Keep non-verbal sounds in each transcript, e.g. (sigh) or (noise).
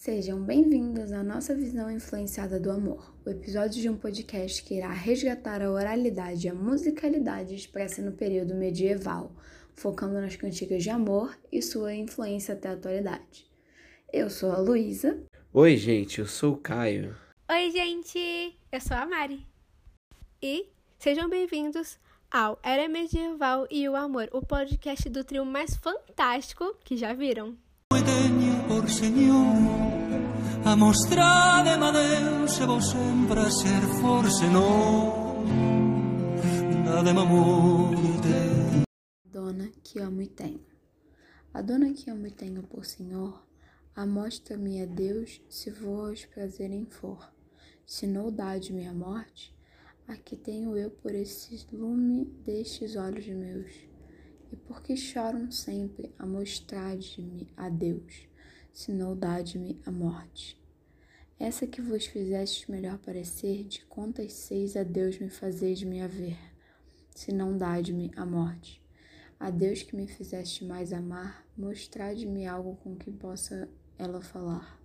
Sejam bem-vindos à nossa visão influenciada do amor, o episódio de um podcast que irá resgatar a oralidade e a musicalidade expressa no período medieval, focando nas cantigas de amor e sua influência até a atualidade. Eu sou a Luísa. Oi, gente, eu sou o Caio. Oi, gente, eu sou a Mari. E sejam bem-vindos ao Era Medieval e o Amor, o podcast do trio mais fantástico que já viram. por Senhor a mostrar de Deus e vou sempre ser força não nada amor Dona que amo e tenho. A dona que amo e tenho por Senhor amostra-me a Deus se vos em for. Se não dá-de minha morte a que tenho eu por esse lume destes olhos meus? E por que choram sempre a mostrar-me a Deus, se não dá-me a morte? Essa que vos fizestes melhor parecer, de contas seis a Deus me fazeis me haver, se não dá-me a morte. A Deus que me fizeste mais amar, mostrade-me algo com que possa ela falar,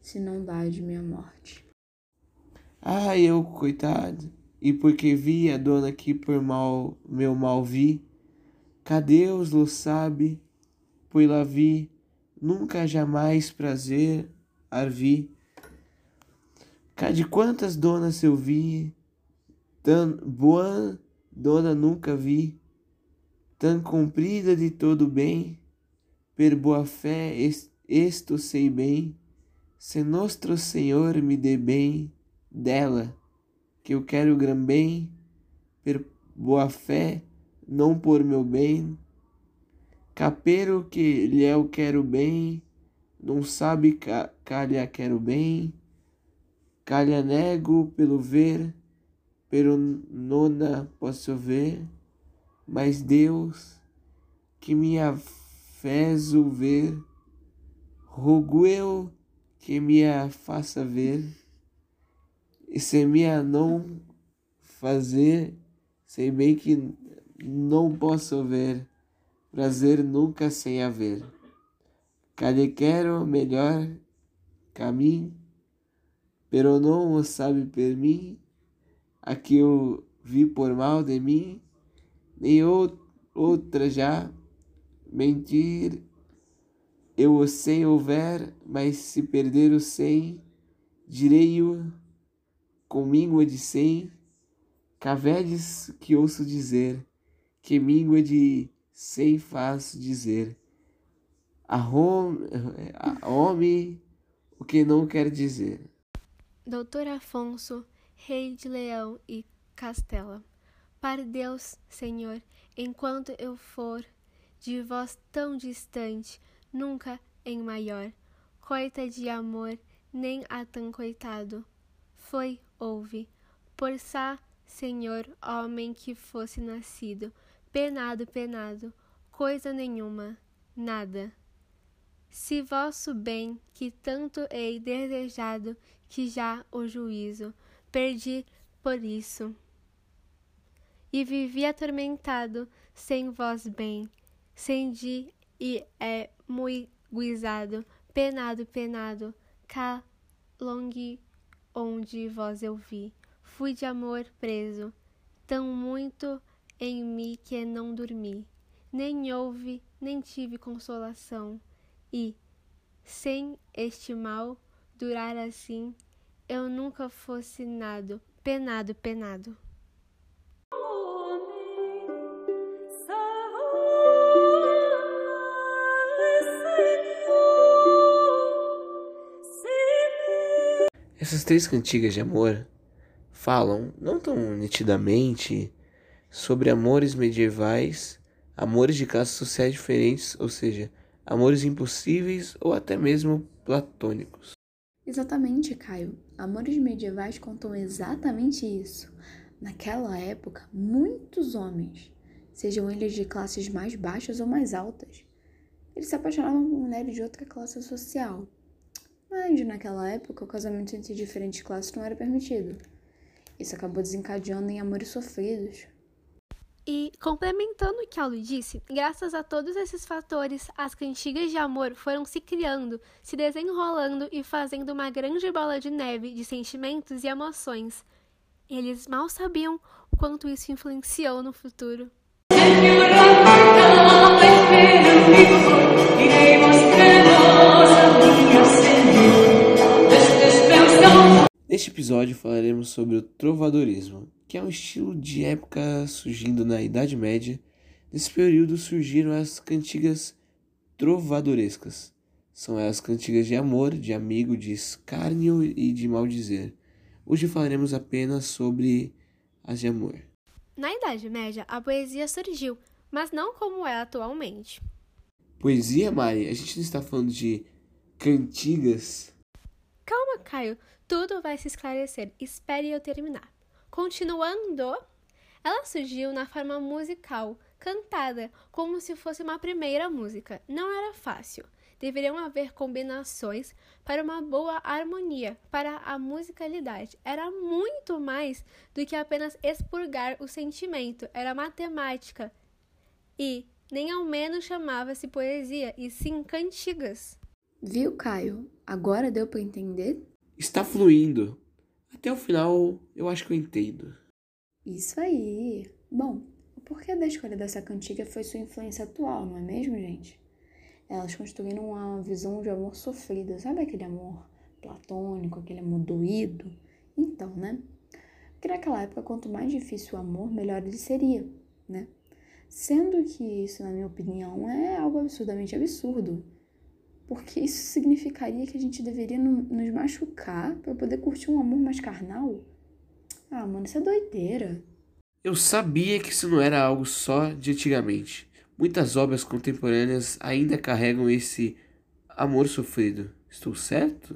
se não dá-me a morte. Ah, eu, coitado, e porque vi a dona que por mal meu mal vi, Cadê os lo sabe, pois lá vi, nunca jamais prazer arvi. Cadê quantas donas eu vi, tão boa dona nunca vi, tão comprida de todo bem, per boa fé esto sei bem, se nostro Senhor me dê bem dela, que eu quero gran bem, per boa fé não por meu bem. Capero que lhe eu quero bem, não sabe ca, calha quero bem. Calha nego pelo ver, pero nona posso ver. Mas Deus, que me fez o ver, rogo eu que me faça ver. E se me não fazer, sei bem que não posso ver prazer nunca sem haver. Cadê quero melhor caminho, pero não o sabe por mim, a que eu vi por mal de mim, nem outra já mentir. Eu o sei houver, mas se perder o sem, direi-o comigo de sem, cavedes que ouço dizer que míngua de sem faz dizer. A, home, a homem o que não quer dizer. Doutor Afonso, rei de Leão e Castela, para Deus, Senhor, enquanto eu for de vós tão distante, nunca em maior, coita de amor, nem a tão coitado. Foi, ouve, por sa, Senhor, homem que fosse nascido, penado, penado, coisa nenhuma, nada. Se vosso bem, que tanto hei desejado, que já o juízo perdi por isso. E vivi atormentado, sem vós bem, de e é muito guisado, penado, penado, cá longe onde vós eu vi, fui de amor preso, tão muito em mim que não dormi, nem houve, nem tive consolação, e, sem este mal durar assim, eu nunca fosse nado, penado, penado. Essas três cantigas de amor falam, não tão nitidamente, sobre amores medievais, amores de classes sociais diferentes, ou seja, amores impossíveis ou até mesmo platônicos. Exatamente, Caio. Amores medievais contam exatamente isso. Naquela época, muitos homens, sejam eles de classes mais baixas ou mais altas, eles se apaixonavam por mulheres de outra classe social. Mas naquela época, o casamento entre diferentes classes não era permitido. Isso acabou desencadeando em amores sofridos, E, complementando o que a Lu disse, graças a todos esses fatores, as cantigas de amor foram se criando, se desenrolando e fazendo uma grande bola de neve de sentimentos e emoções. Eles mal sabiam o quanto isso influenciou no futuro. Neste episódio falaremos sobre o trovadorismo, que é um estilo de época surgindo na Idade Média. Nesse período surgiram as cantigas trovadorescas. São as cantigas de amor, de amigo, de escárnio e de maldizer. Hoje falaremos apenas sobre as de amor. Na Idade Média, a poesia surgiu, mas não como é atualmente. Poesia, Mari? A gente não está falando de cantigas? Calma, Caio. Tudo vai se esclarecer. Espere eu terminar. Continuando, ela surgiu na forma musical, cantada, como se fosse uma primeira música. Não era fácil. Deveriam haver combinações para uma boa harmonia, para a musicalidade. Era muito mais do que apenas expurgar o sentimento, era matemática. E nem ao menos chamava-se poesia, e sim cantigas. Viu, Caio? Agora deu para entender? Está fluindo. Até o final, eu acho que eu entendo. Isso aí. Bom, o porquê da escolha dessa cantiga foi sua influência atual, não é mesmo, gente? Elas construíram uma visão de amor sofrido, sabe aquele amor platônico, aquele amor doído? Então, né? Porque naquela época, quanto mais difícil o amor, melhor ele seria, né? Sendo que isso, na minha opinião, é algo absurdamente absurdo porque isso significaria que a gente deveria nos machucar para poder curtir um amor mais carnal? Ah, mano, isso é doideira. Eu sabia que isso não era algo só de antigamente. Muitas obras contemporâneas ainda carregam esse amor sofrido. Estou certo?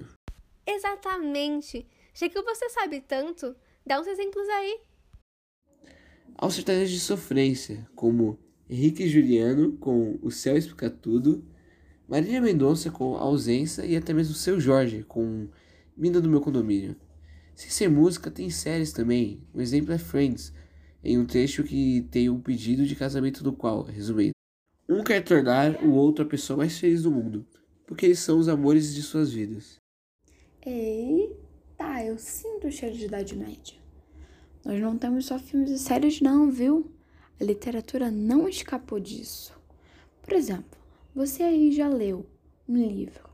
Exatamente. Já que você sabe tanto, dá uns exemplos aí. Há os sertanejos de sofrência, como Henrique e Juliano com O Céu Explica Tudo Marília Mendonça com Ausência e até mesmo Seu Jorge com Mina do Meu Condomínio. Sem ser música, tem séries também. Um exemplo é Friends, em um trecho que tem um pedido de casamento do qual, resumindo, um quer tornar o outro a pessoa mais feliz do mundo, porque eles são os amores de suas vidas. Eita, eu sinto o cheiro de Idade Média. Nós não temos só filmes e séries não, viu? A literatura não escapou disso. Por exemplo, você aí já leu um livro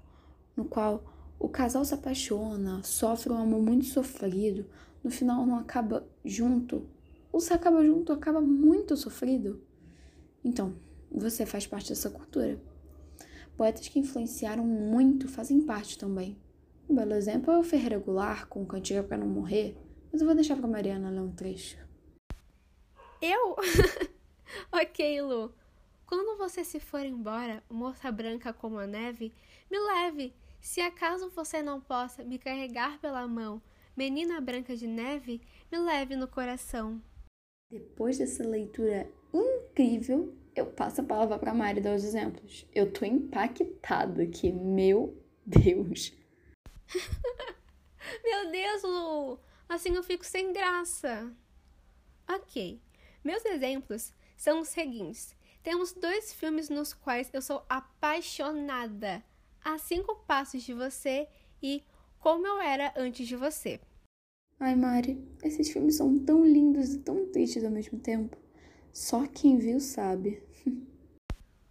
no qual o casal se apaixona, sofre um amor muito sofrido, no final não acaba junto, ou se acaba junto, acaba muito sofrido? Então, você faz parte dessa cultura. Poetas que influenciaram muito fazem parte também. Um belo exemplo é o Ferreira Goulart com Cantiga para Não Morrer, mas eu vou deixar para Mariana ler um trecho. Eu? (laughs) ok, Lu. Quando você se for embora, moça branca como a neve, me leve. Se acaso você não possa me carregar pela mão, menina branca de neve, me leve no coração. Depois dessa leitura incrível, eu passo a palavra para Mari dar os exemplos. Eu tô impactada aqui, meu Deus. (laughs) meu Deus, Lu! Assim eu fico sem graça. Ok, meus exemplos são os seguintes. Temos dois filmes nos quais eu sou apaixonada: A Cinco Passos de Você e Como Eu Era Antes de Você. Ai, Mari, esses filmes são tão lindos e tão tristes ao mesmo tempo. Só quem viu sabe. (laughs)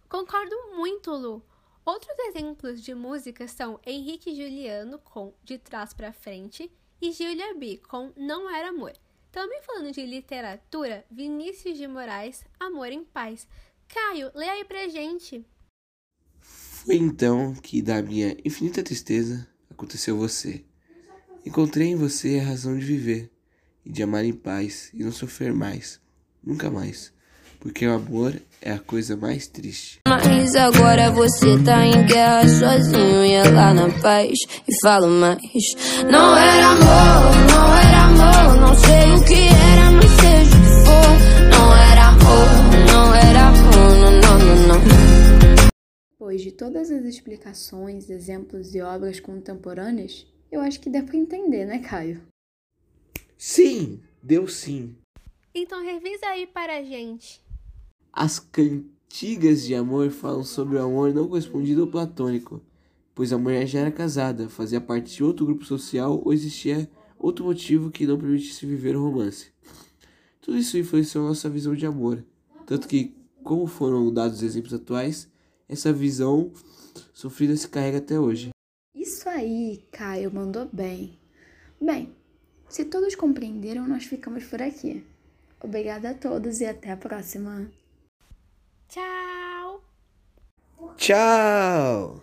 Concordo muito, Lu. Outros exemplos de música são Henrique Juliano com De Trás para Frente e Julia B com Não Era Amor. Também falando de literatura, Vinícius de Moraes, Amor em Paz, Caio, lê aí pra gente. Foi então que, da minha infinita tristeza, aconteceu você. Encontrei em você a razão de viver e de amar em paz e não sofrer mais, nunca mais, porque o amor é a coisa mais triste. Mas agora você tá em guerra sozinho e ela na paz e falo mais. Não era amor, não era amor, não sei o que Pois de todas as explicações, exemplos e obras contemporâneas, eu acho que dá para entender, né, Caio? Sim, deu sim. Então revisa aí para a gente. As cantigas de amor falam sobre o amor não correspondido ou platônico, pois a mulher já era casada, fazia parte de outro grupo social ou existia outro motivo que não permitisse viver o romance. Tudo isso influenciou nossa visão de amor, tanto que, como foram dados os exemplos atuais, essa visão sofrida se carrega até hoje. Isso aí, Caio, mandou bem. Bem, se todos compreenderam, nós ficamos por aqui. Obrigada a todos e até a próxima. Tchau! Tchau!